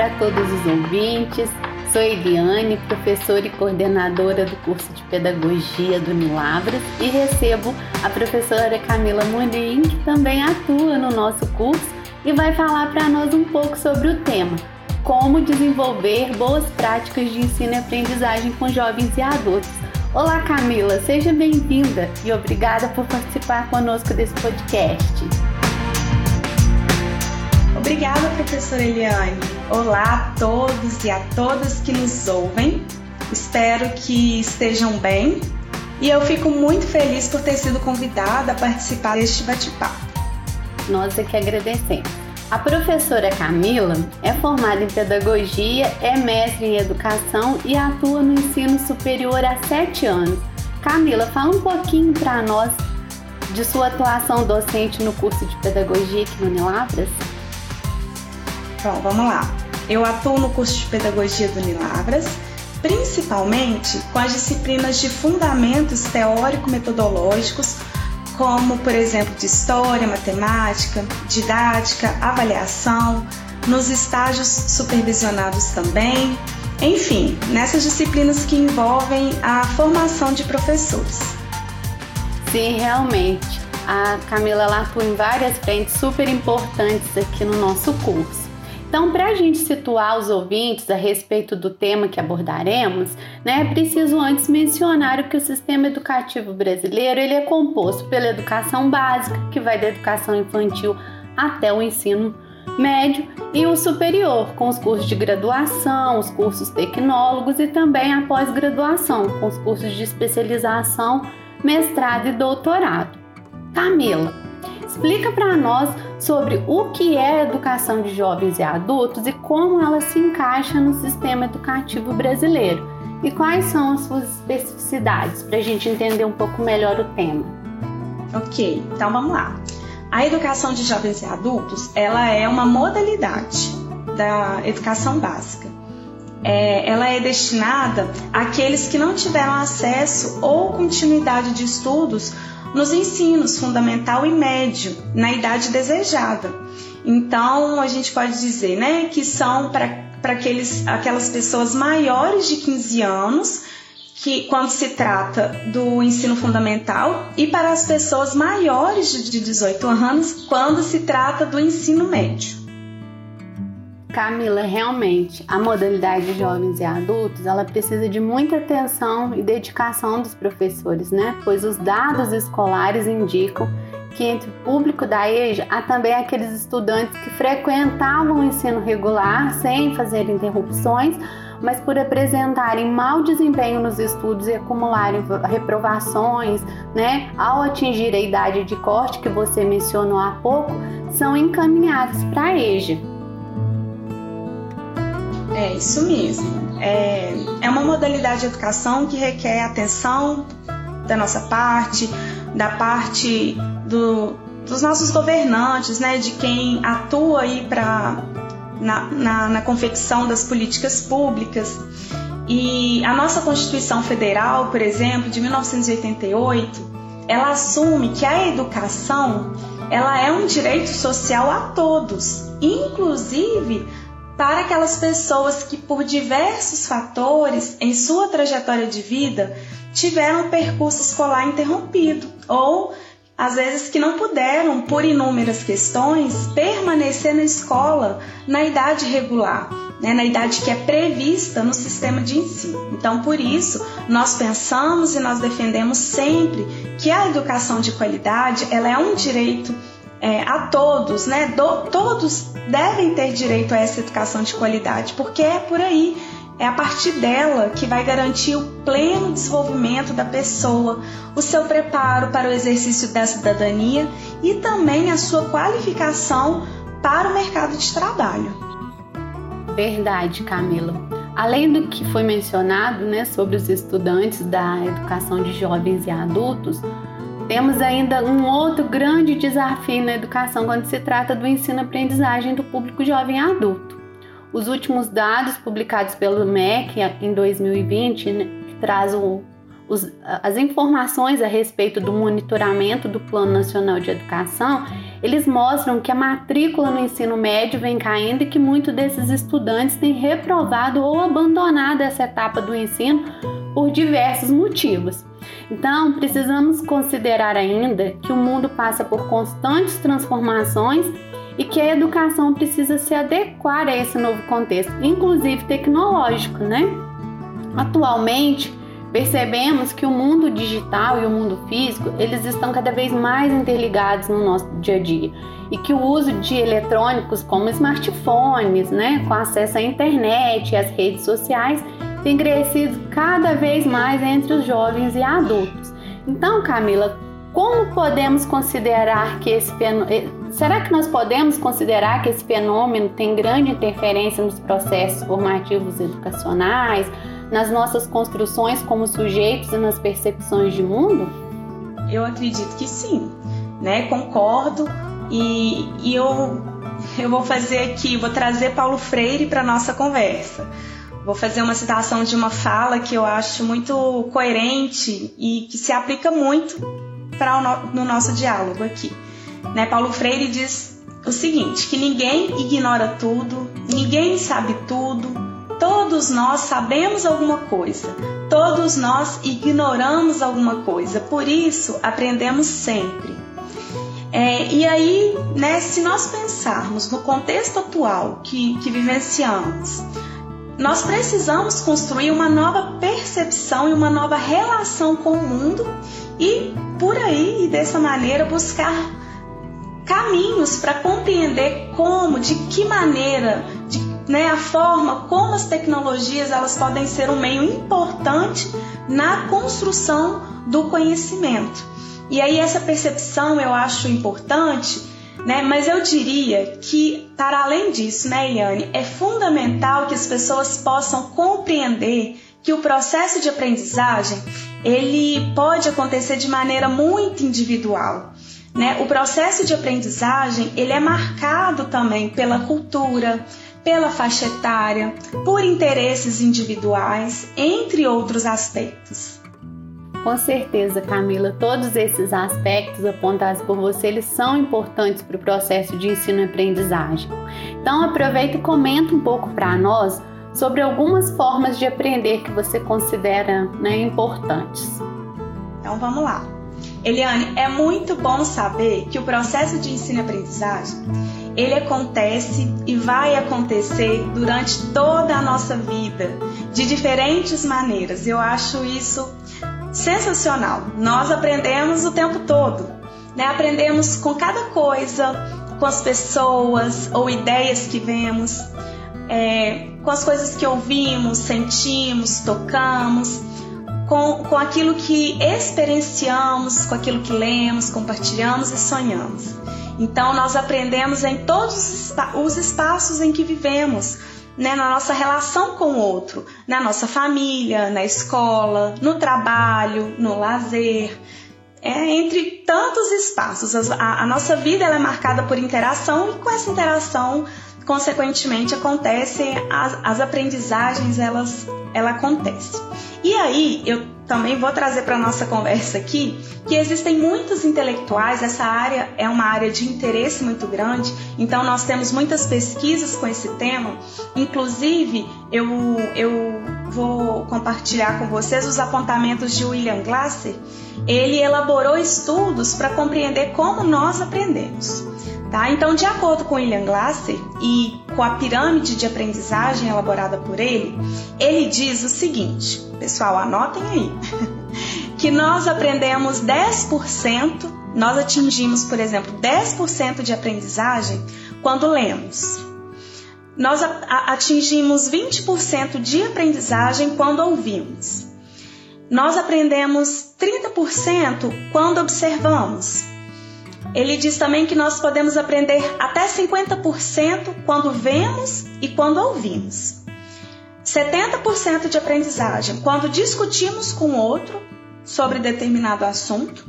para todos os ouvintes. Sou Eliane, professora e coordenadora do curso de Pedagogia do Unilavras e recebo a professora Camila Morim, que também atua no nosso curso e vai falar para nós um pouco sobre o tema Como desenvolver boas práticas de ensino e aprendizagem com jovens e adultos. Olá Camila, seja bem-vinda e obrigada por participar conosco desse podcast. Obrigada, professora Eliane. Olá a todos e a todas que nos ouvem. Espero que estejam bem e eu fico muito feliz por ter sido convidada a participar deste bate-papo. Nós é que agradecemos. A professora Camila é formada em pedagogia, é mestre em educação e atua no ensino superior há sete anos. Camila, fala um pouquinho para nós de sua atuação docente no curso de pedagogia aqui no Unilavras. Bom, vamos lá. Eu atuo no curso de Pedagogia do Unilavras, principalmente com as disciplinas de fundamentos teórico-metodológicos, como, por exemplo, de História, Matemática, Didática, Avaliação, nos estágios supervisionados também, enfim, nessas disciplinas que envolvem a formação de professores. Sim, realmente. A Camila atua em várias frentes super importantes aqui no nosso curso. Então, para a gente situar os ouvintes a respeito do tema que abordaremos, né, é preciso antes mencionar que o sistema educativo brasileiro ele é composto pela educação básica, que vai da educação infantil até o ensino médio e o superior, com os cursos de graduação, os cursos tecnólogos e também a pós-graduação, com os cursos de especialização, mestrado e doutorado. Camila, explica para nós sobre o que é educação de jovens e adultos e como ela se encaixa no sistema educativo brasileiro e quais são as suas especificidades para a gente entender um pouco melhor o tema. Ok, então vamos lá. A educação de jovens e adultos ela é uma modalidade da educação básica. É, ela é destinada àqueles que não tiveram acesso ou continuidade de estudos nos ensinos fundamental e médio, na idade desejada. Então, a gente pode dizer né, que são para aquelas pessoas maiores de 15 anos, que quando se trata do ensino fundamental, e para as pessoas maiores de 18 anos, quando se trata do ensino médio. Camila, realmente, a modalidade de jovens e adultos, ela precisa de muita atenção e dedicação dos professores, né? Pois os dados escolares indicam que entre o público da EJA há também aqueles estudantes que frequentavam o ensino regular sem fazer interrupções, mas por apresentarem mau desempenho nos estudos e acumularem reprovações, né, ao atingir a idade de corte que você mencionou há pouco, são encaminhados para a EJA. É isso mesmo. É, é uma modalidade de educação que requer atenção da nossa parte, da parte do, dos nossos governantes, né, de quem atua aí para na, na, na confecção das políticas públicas. E a nossa Constituição Federal, por exemplo, de 1988, ela assume que a educação ela é um direito social a todos, inclusive para aquelas pessoas que, por diversos fatores em sua trajetória de vida, tiveram o percurso escolar interrompido ou às vezes que não puderam, por inúmeras questões, permanecer na escola na idade regular, né, na idade que é prevista no sistema de ensino. Então, por isso, nós pensamos e nós defendemos sempre que a educação de qualidade ela é um direito é, a todos, né? Do, todos devem ter direito a essa educação de qualidade, porque é por aí, é a partir dela que vai garantir o pleno desenvolvimento da pessoa, o seu preparo para o exercício da cidadania e também a sua qualificação para o mercado de trabalho. Verdade, Camila. Além do que foi mencionado né, sobre os estudantes da educação de jovens e adultos, temos ainda um outro grande desafio na educação quando se trata do ensino-aprendizagem do público jovem adulto. Os últimos dados publicados pelo MEC em 2020, né, que traz o, os, as informações a respeito do monitoramento do Plano Nacional de Educação, eles mostram que a matrícula no ensino médio vem caindo e que muitos desses estudantes têm reprovado ou abandonado essa etapa do ensino por diversos motivos. Então, precisamos considerar ainda que o mundo passa por constantes transformações e que a educação precisa se adequar a esse novo contexto, inclusive tecnológico, né? Atualmente, percebemos que o mundo digital e o mundo físico, eles estão cada vez mais interligados no nosso dia a dia e que o uso de eletrônicos como smartphones, né, com acesso à internet e às redes sociais, tem crescido cada vez mais entre os jovens e adultos. Então, Camila, como podemos considerar que esse fenômeno. Eh, será que nós podemos considerar que esse fenômeno tem grande interferência nos processos formativos educacionais, nas nossas construções como sujeitos e nas percepções de mundo? Eu acredito que sim, né? Concordo e, e eu, eu vou fazer aqui, vou trazer Paulo Freire para nossa conversa. Vou fazer uma citação de uma fala que eu acho muito coerente e que se aplica muito para no, no nosso diálogo aqui. Né? Paulo Freire diz o seguinte: que ninguém ignora tudo, ninguém sabe tudo, todos nós sabemos alguma coisa, todos nós ignoramos alguma coisa, por isso aprendemos sempre. É, e aí, né, se nós pensarmos no contexto atual que, que vivenciamos, nós precisamos construir uma nova percepção e uma nova relação com o mundo e por aí e dessa maneira buscar caminhos para compreender como, de que maneira, de, né, a forma como as tecnologias elas podem ser um meio importante na construção do conhecimento. E aí essa percepção eu acho importante né? Mas eu diria que, para além disso, né, Iane, é fundamental que as pessoas possam compreender que o processo de aprendizagem ele pode acontecer de maneira muito individual. Né? O processo de aprendizagem ele é marcado também pela cultura, pela faixa etária, por interesses individuais, entre outros aspectos. Com certeza, Camila, todos esses aspectos apontados por você, eles são importantes para o processo de ensino e aprendizagem. Então, aproveita e comenta um pouco para nós sobre algumas formas de aprender que você considera né, importantes. Então, vamos lá. Eliane, é muito bom saber que o processo de ensino e aprendizagem ele acontece e vai acontecer durante toda a nossa vida, de diferentes maneiras. Eu acho isso sensacional. Nós aprendemos o tempo todo, né? Aprendemos com cada coisa, com as pessoas ou ideias que vemos, é, com as coisas que ouvimos, sentimos, tocamos, com, com aquilo que experienciamos, com aquilo que lemos, compartilhamos e sonhamos. Então, nós aprendemos em todos os espaços em que vivemos, né, na nossa relação com o outro, na nossa família, na escola, no trabalho, no lazer, é, entre tantos espaços. A, a nossa vida é marcada por interação e com essa interação, consequentemente, acontecem as, as aprendizagens, elas, ela acontece. E aí, eu também vou trazer para nossa conversa aqui que existem muitos intelectuais, essa área é uma área de interesse muito grande, então nós temos muitas pesquisas com esse tema. Inclusive, eu, eu vou compartilhar com vocês os apontamentos de William Glasser. Ele elaborou estudos para compreender como nós aprendemos. Tá? Então, de acordo com William Glasser e com a pirâmide de aprendizagem elaborada por ele, ele diz o seguinte: pessoal, anotem aí, que nós aprendemos 10%, nós atingimos, por exemplo, 10% de aprendizagem quando lemos. Nós atingimos 20% de aprendizagem quando ouvimos. Nós aprendemos 30% quando observamos. Ele diz também que nós podemos aprender até 50% quando vemos e quando ouvimos. 70% de aprendizagem quando discutimos com outro sobre determinado assunto.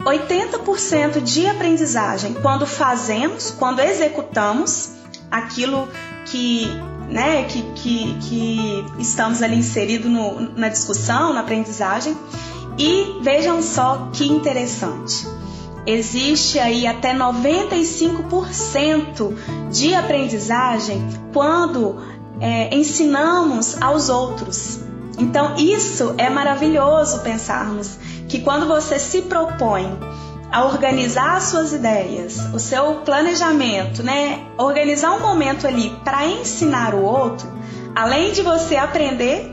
80% de aprendizagem quando fazemos, quando executamos aquilo que, né, que, que, que estamos ali inseridos na discussão, na aprendizagem. E vejam só que interessante existe aí até 95% de aprendizagem quando é, ensinamos aos outros. Então, isso é maravilhoso pensarmos que quando você se propõe a organizar as suas ideias, o seu planejamento, né? Organizar um momento ali para ensinar o outro, além de você aprender,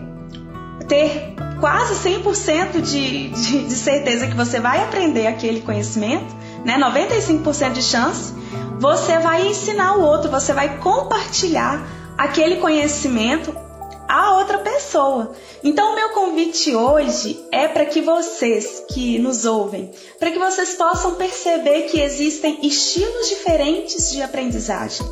ter quase 100% de, de, de certeza que você vai aprender aquele conhecimento, né? 95% de chance, você vai ensinar o outro, você vai compartilhar aquele conhecimento a outra pessoa. Então, o meu convite hoje é para que vocês que nos ouvem, para que vocês possam perceber que existem estilos diferentes de aprendizagem.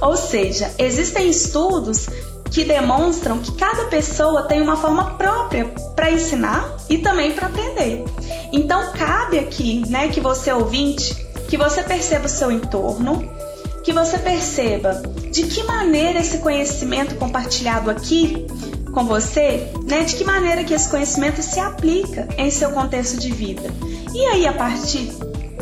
Ou seja, existem estudos que demonstram que cada pessoa tem uma forma própria para ensinar e também para aprender. Então, cabe aqui, né, que você ouvinte, que você perceba o seu entorno, que você perceba de que maneira esse conhecimento compartilhado aqui com você, né, de que maneira que esse conhecimento se aplica em seu contexto de vida. E aí, a partir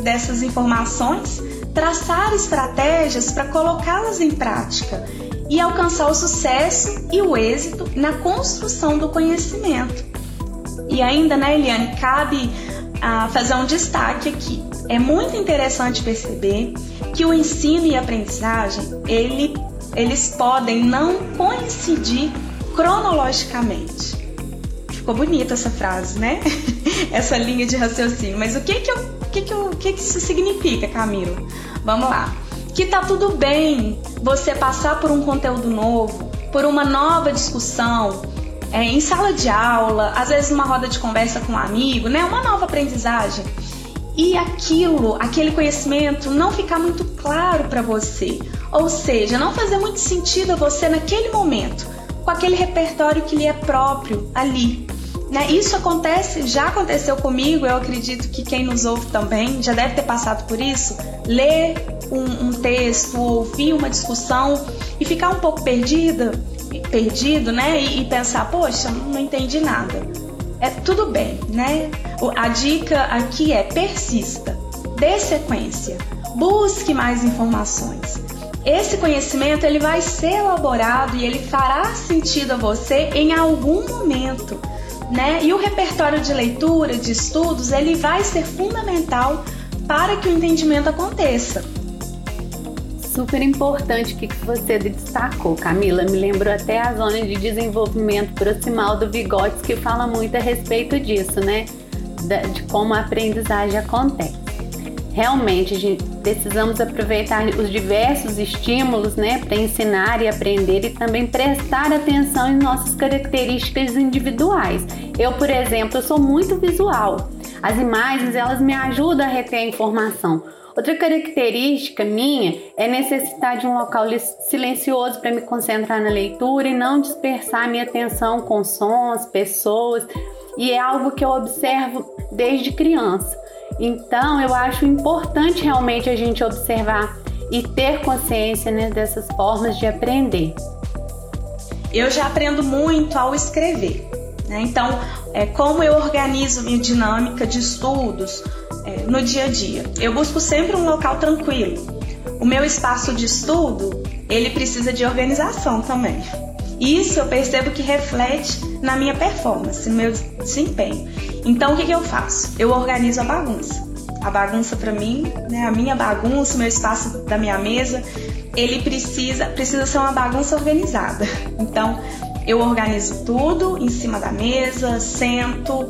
dessas informações, traçar estratégias para colocá-las em prática e alcançar o sucesso e o êxito na construção do conhecimento. E ainda, né, Eliane, cabe ah, fazer um destaque aqui. É muito interessante perceber que o ensino e a aprendizagem ele, eles podem não coincidir cronologicamente. Ficou bonita essa frase, né? essa linha de raciocínio. Mas o que que, eu, que, que, eu, que, que isso significa, Camilo? Vamos lá. Que tá tudo bem você passar por um conteúdo novo, por uma nova discussão, é, em sala de aula, às vezes numa roda de conversa com um amigo, né? Uma nova aprendizagem e aquilo, aquele conhecimento não ficar muito claro para você. Ou seja, não fazer muito sentido a você naquele momento, com aquele repertório que lhe é próprio ali. Né? Isso acontece, já aconteceu comigo, eu acredito que quem nos ouve também já deve ter passado por isso. Ler um, um texto, ouvir uma discussão e ficar um pouco perdida, perdido, né? E, e pensar, poxa, não entendi nada é tudo bem, né? A dica aqui é persista, dê sequência, busque mais informações. Esse conhecimento ele vai ser elaborado e ele fará sentido a você em algum momento, né? E o repertório de leitura, de estudos, ele vai ser fundamental para que o entendimento aconteça super importante que você destacou, Camila. Me lembrou até a zona de desenvolvimento proximal do Vygotsky, que fala muito a respeito disso, né? De como a aprendizagem acontece. Realmente, gente, precisamos aproveitar os diversos estímulos, né, para ensinar e aprender e também prestar atenção em nossas características individuais. Eu, por exemplo, sou muito visual. As imagens, elas me ajudam a reter a informação. Outra característica minha é necessitar de um local silencioso para me concentrar na leitura e não dispersar minha atenção com sons, pessoas, e é algo que eu observo desde criança. Então, eu acho importante realmente a gente observar e ter consciência né, dessas formas de aprender. Eu já aprendo muito ao escrever. Né? Então, é, como eu organizo minha dinâmica de estudos, é, no dia a dia. Eu busco sempre um local tranquilo. O meu espaço de estudo, ele precisa de organização também. Isso eu percebo que reflete na minha performance, no meu desempenho. Então o que, que eu faço? Eu organizo a bagunça. A bagunça para mim, né, a minha bagunça, o meu espaço da minha mesa, ele precisa, precisa ser uma bagunça organizada. Então eu organizo tudo em cima da mesa, sento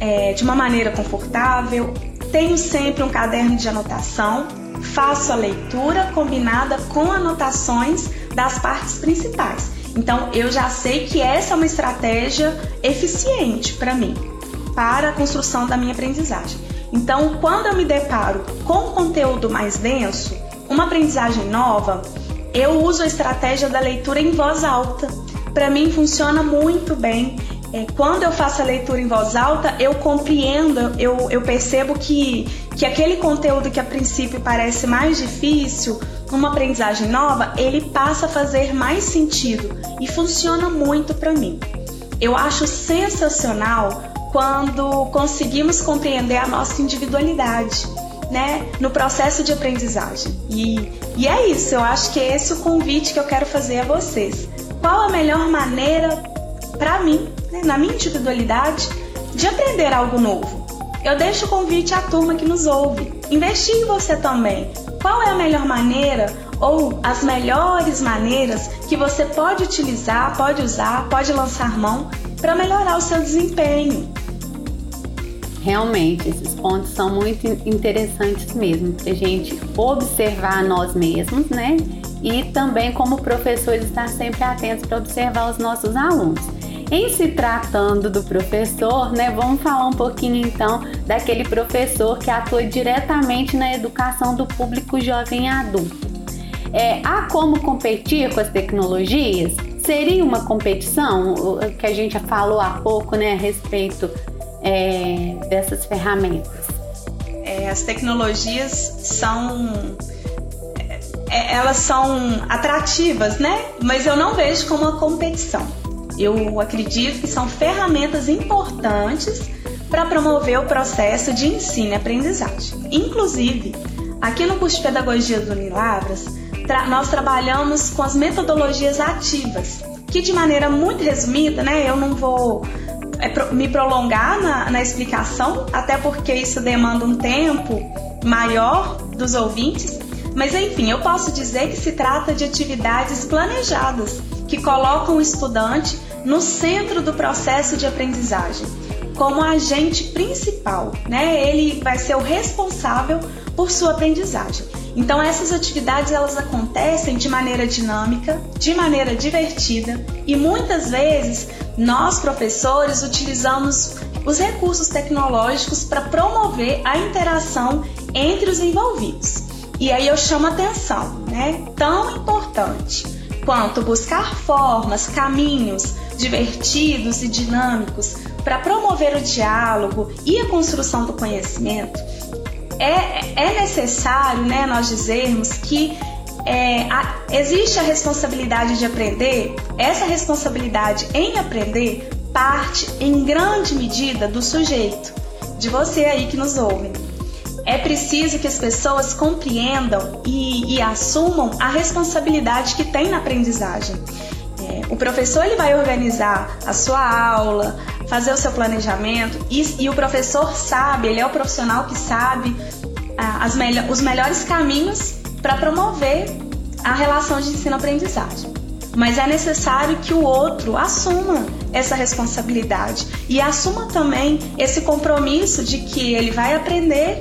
é, de uma maneira confortável, tenho sempre um caderno de anotação, faço a leitura combinada com anotações das partes principais. Então eu já sei que essa é uma estratégia eficiente para mim, para a construção da minha aprendizagem. Então, quando eu me deparo com conteúdo mais denso, uma aprendizagem nova, eu uso a estratégia da leitura em voz alta. Para mim funciona muito bem é, quando eu faço a leitura em voz alta, eu compreendo, eu, eu percebo que, que aquele conteúdo que a princípio parece mais difícil, numa aprendizagem nova, ele passa a fazer mais sentido e funciona muito para mim. Eu acho sensacional quando conseguimos compreender a nossa individualidade. né, no processo de aprendizagem. E, e é isso, eu acho que é esse o convite que eu quero fazer a vocês. Qual a melhor maneira para mim, né, na minha individualidade, de aprender algo novo? Eu deixo o convite à turma que nos ouve. Investigue você também. Qual é a melhor maneira ou as melhores maneiras que você pode utilizar, pode usar, pode lançar mão para melhorar o seu desempenho? Realmente, esses pontos são muito interessantes mesmo, para a gente observar nós mesmos, né? E também, como professores, estar sempre atentos para observar os nossos alunos. Em se tratando do professor, né, vamos falar um pouquinho então daquele professor que atua diretamente na educação do público jovem e adulto. É, há como competir com as tecnologias? Seria uma competição? Que a gente falou há pouco né, a respeito é, dessas ferramentas? É, as tecnologias são é, elas são atrativas, né? Mas eu não vejo como uma competição. Eu acredito que são ferramentas importantes para promover o processo de ensino e aprendizagem. Inclusive, aqui no curso de Pedagogia do Unilabras, tra nós trabalhamos com as metodologias ativas, que de maneira muito resumida, né, eu não vou é, pro me prolongar na, na explicação, até porque isso demanda um tempo maior dos ouvintes, mas enfim, eu posso dizer que se trata de atividades planejadas que colocam o estudante no centro do processo de aprendizagem, como agente principal, né? Ele vai ser o responsável por sua aprendizagem. Então essas atividades elas acontecem de maneira dinâmica, de maneira divertida e muitas vezes nós professores utilizamos os recursos tecnológicos para promover a interação entre os envolvidos. E aí eu chamo atenção, né? Tão importante quanto buscar formas, caminhos divertidos e dinâmicos para promover o diálogo e a construção do conhecimento, é, é necessário né, nós dizermos que é, a, existe a responsabilidade de aprender, essa responsabilidade em aprender parte em grande medida do sujeito, de você aí que nos ouve. É preciso que as pessoas compreendam e, e assumam a responsabilidade que tem na aprendizagem. O professor ele vai organizar a sua aula, fazer o seu planejamento e, e o professor sabe, ele é o profissional que sabe ah, as melho os melhores caminhos para promover a relação de ensino-aprendizagem. Mas é necessário que o outro assuma essa responsabilidade e assuma também esse compromisso de que ele vai aprender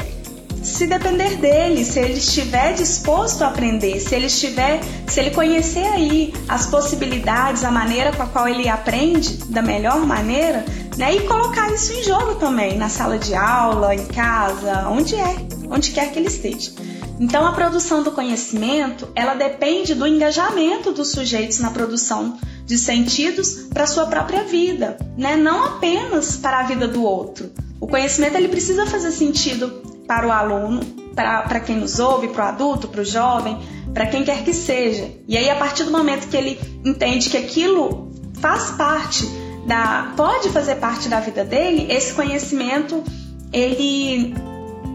se depender dele, se ele estiver disposto a aprender, se ele estiver, se ele conhecer aí as possibilidades, a maneira com a qual ele aprende da melhor maneira, né? E colocar isso em jogo também, na sala de aula, em casa, onde é, onde quer que ele esteja. Então a produção do conhecimento, ela depende do engajamento dos sujeitos na produção de sentidos para sua própria vida, né? Não apenas para a vida do outro. O conhecimento ele precisa fazer sentido para o aluno, para quem nos ouve, para o adulto, para o jovem, para quem quer que seja. E aí a partir do momento que ele entende que aquilo faz parte da pode fazer parte da vida dele, esse conhecimento ele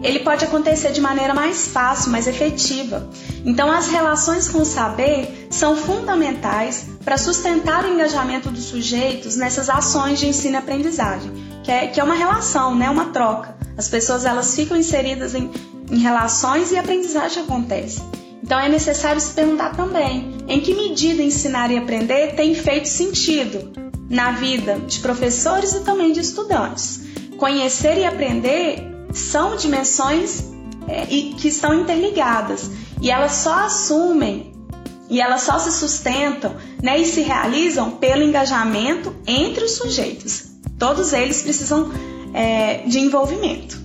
ele pode acontecer de maneira mais fácil, mais efetiva. Então, as relações com o saber são fundamentais para sustentar o engajamento dos sujeitos nessas ações de ensino e aprendizagem, que é, que é uma relação, né, uma troca. As pessoas elas ficam inseridas em, em relações e a aprendizagem acontece. Então, é necessário se perguntar também em que medida ensinar e aprender tem feito sentido na vida de professores e também de estudantes. Conhecer e aprender são dimensões é, que estão interligadas e elas só assumem e elas só se sustentam né, e se realizam pelo engajamento entre os sujeitos. Todos eles precisam é, de envolvimento.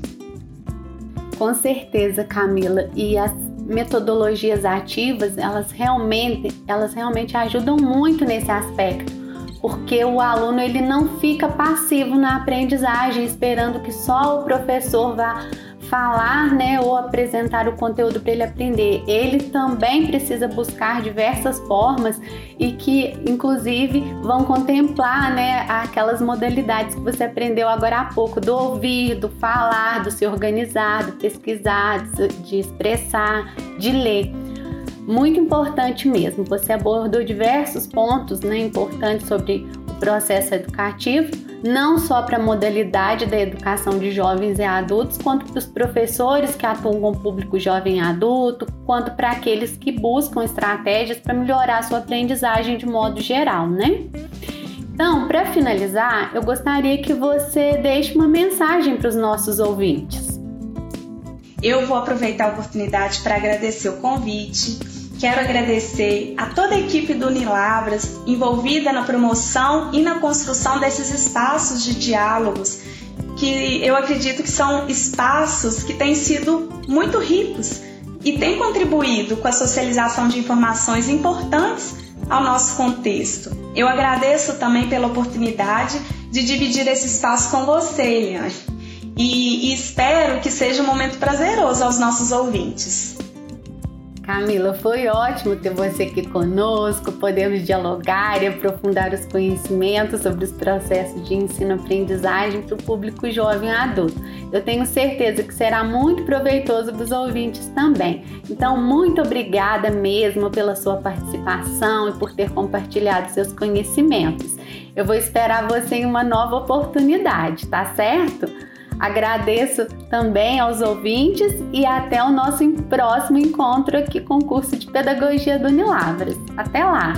Com certeza, Camila. E as metodologias ativas, elas realmente, elas realmente ajudam muito nesse aspecto, porque o aluno ele não fica passivo na aprendizagem, esperando que só o professor vá falar, né, ou apresentar o conteúdo para ele aprender. Ele também precisa buscar diversas formas e que, inclusive, vão contemplar, né, aquelas modalidades que você aprendeu agora há pouco, do ouvir, do falar, do se organizar, do pesquisar, de expressar, de ler. Muito importante mesmo. Você abordou diversos pontos, né, importantes sobre o processo educativo não só para a modalidade da educação de jovens e adultos, quanto para os professores que atuam com o público jovem e adulto, quanto para aqueles que buscam estratégias para melhorar a sua aprendizagem de modo geral, né? Então, para finalizar, eu gostaria que você deixe uma mensagem para os nossos ouvintes. Eu vou aproveitar a oportunidade para agradecer o convite Quero agradecer a toda a equipe do Unilabras envolvida na promoção e na construção desses espaços de diálogos, que eu acredito que são espaços que têm sido muito ricos e têm contribuído com a socialização de informações importantes ao nosso contexto. Eu agradeço também pela oportunidade de dividir esse espaço com você, Eliane, e, e espero que seja um momento prazeroso aos nossos ouvintes. Camila, foi ótimo ter você aqui conosco, podemos dialogar e aprofundar os conhecimentos sobre os processos de ensino-aprendizagem para o público jovem adulto. Eu tenho certeza que será muito proveitoso para os ouvintes também. Então, muito obrigada mesmo pela sua participação e por ter compartilhado seus conhecimentos. Eu vou esperar você em uma nova oportunidade, tá certo? Agradeço também aos ouvintes e até o nosso próximo encontro aqui com o curso de Pedagogia do Unilabras. Até lá!